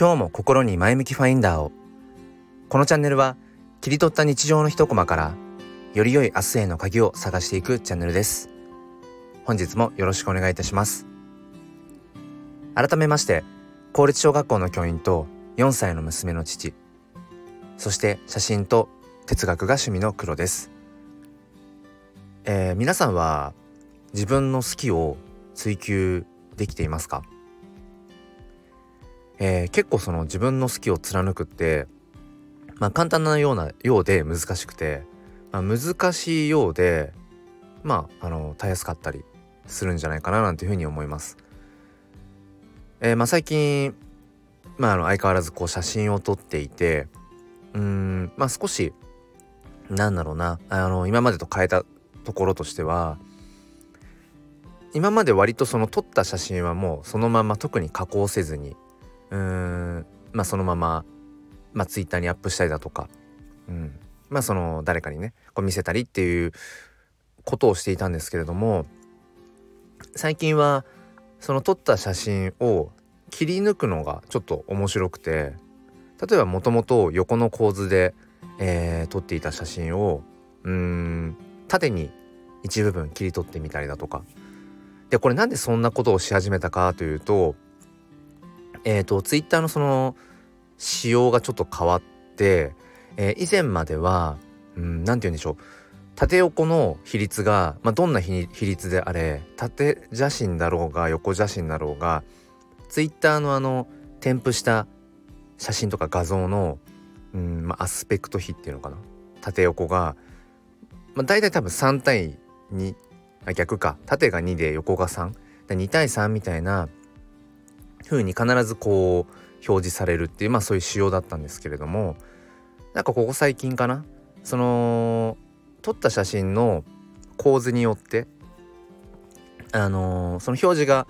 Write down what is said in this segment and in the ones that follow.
今日も心に前向きファインダーを。このチャンネルは切り取った日常の一コマからより良い明日への鍵を探していくチャンネルです。本日もよろしくお願いいたします。改めまして公立小学校の教員と4歳の娘の父そして写真と哲学が趣味の黒です、えー、皆さんは自分の好きを追求できていますか？えー、結構その自分の好きを貫くって、まあ、簡単なようなようで難しくて、まあ、難しいようでまああのたやすかったりするんじゃないかななんていうふうに思います。えー、まあ、最近、まあ、あの相変わらずこう写真を撮っていてうんまあ少しなんだろうなあの今までと変えたところとしては今まで割とその撮った写真はもうそのまま特に加工せずにうーん。まあそのまま、まあ、ツイッターにアップしたりだとか、うん、まあその誰かにねこう見せたりっていうことをしていたんですけれども最近はその撮った写真を切り抜くのがちょっと面白くて例えばもともと横の構図で、えー、撮っていた写真をうん縦に一部分切り取ってみたりだとか。でこれなんでそんなことをし始めたかというとえっ、ー、とツイッターのその仕様がちょっと変わって、えー、以前までは何、うん、て言うんでしょう。縦横の比率が、まあ、どんな比率であれ縦写真だろうが横写真だろうがツイッターのあの添付した写真とか画像の、うんまあ、アスペクト比っていうのかな。縦横が、まあ、大体多分3対2あ逆か。縦が2で横が32対3みたいな風に必ずこう表示されるっていうまあそういう仕様だったんですけれどもなんかここ最近かな？その撮った写真の構図によってあのー、その表示が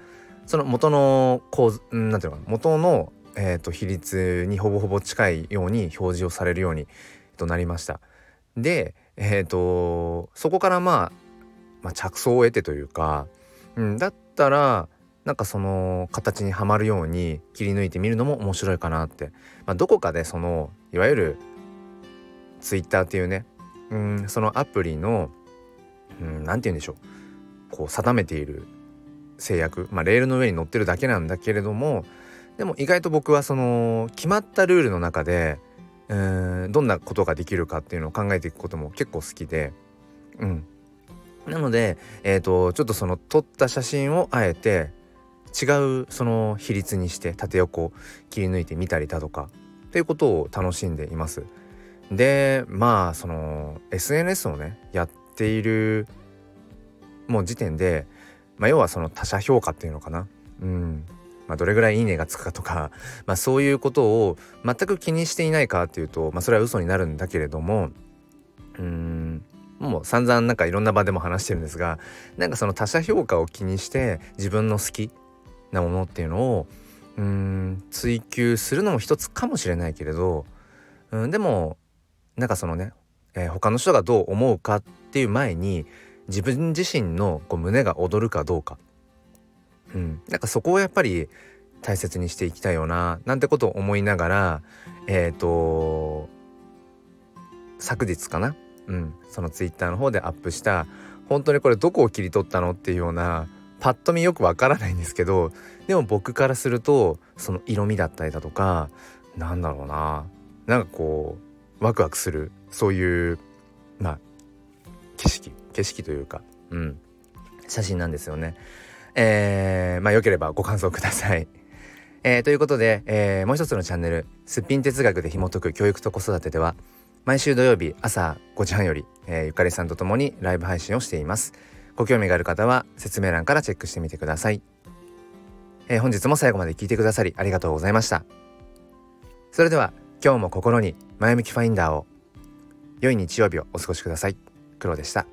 その元の構図なんていうのかな？元の、えーと、比率にほぼほぼ近いように表示をされるように、となりました。でえっ、ー、とそこからまあ、まあ、着想を得てというか、うん、だったらなんかその形にはまるように切り抜いてみるのも面白いかなって、まあ、どこかでそのいわゆる Twitter っていうねうんそのアプリの何て言うんでしょう。こう定めている制約。まあレールの上に乗ってるだけなんだけれどもでも意外と僕はその決まったルールの中でうんどんなことができるかっていうのを考えていくことも結構好きで。うん。なので、えーとちょっとその撮った写真をあえて違うその比率にして縦横切り抜いてみたりだとかっていうことを楽しんでいます。でまあその SNS をねやっているもう時点で、まあ、要はその他者評価っていうのかな。うんまあ、どれぐらいいいねがつくかとか、まあ、そういうことを全く気にしていないかっていうと、まあ、それは嘘になるんだけれどもうんもう散々なんかいろんな場でも話してるんですがなんかその他者評価を気にして自分の好きなものっていうのをうん追求するのも一つかもしれないけれど、うん、でもなんかそのね、えー、他の人がどう思うかっていう前に自分自身のこう胸が躍るかどうか、うん、なんかそこをやっぱり大切にしていきたいよななんてことを思いながらえっ、ー、と昨日かな、うん、そのツイッターの方でアップした本当にこれどこを切り取ったの？っていうようなパッと見よくわからないんですけどでも僕からするとその色味だったりだとかなんだろうななんかこうワクワクするそういうまあ景色景色というかうん写真なんですよね。えー、まあよければご感想ください。えー、ということで、えー、もう一つのチャンネル「すっぴん哲学で紐解く教育と子育て」では毎週土曜日朝5時半より、えー、ゆかりさんと共にライブ配信をしています。ご興味がある方は説明欄からチェックしてみてください。えー、本日も最後まで聞いてくださりありがとうございました。それでは今日も心に前向きファインダーを良い日曜日をお過ごしください。黒でした。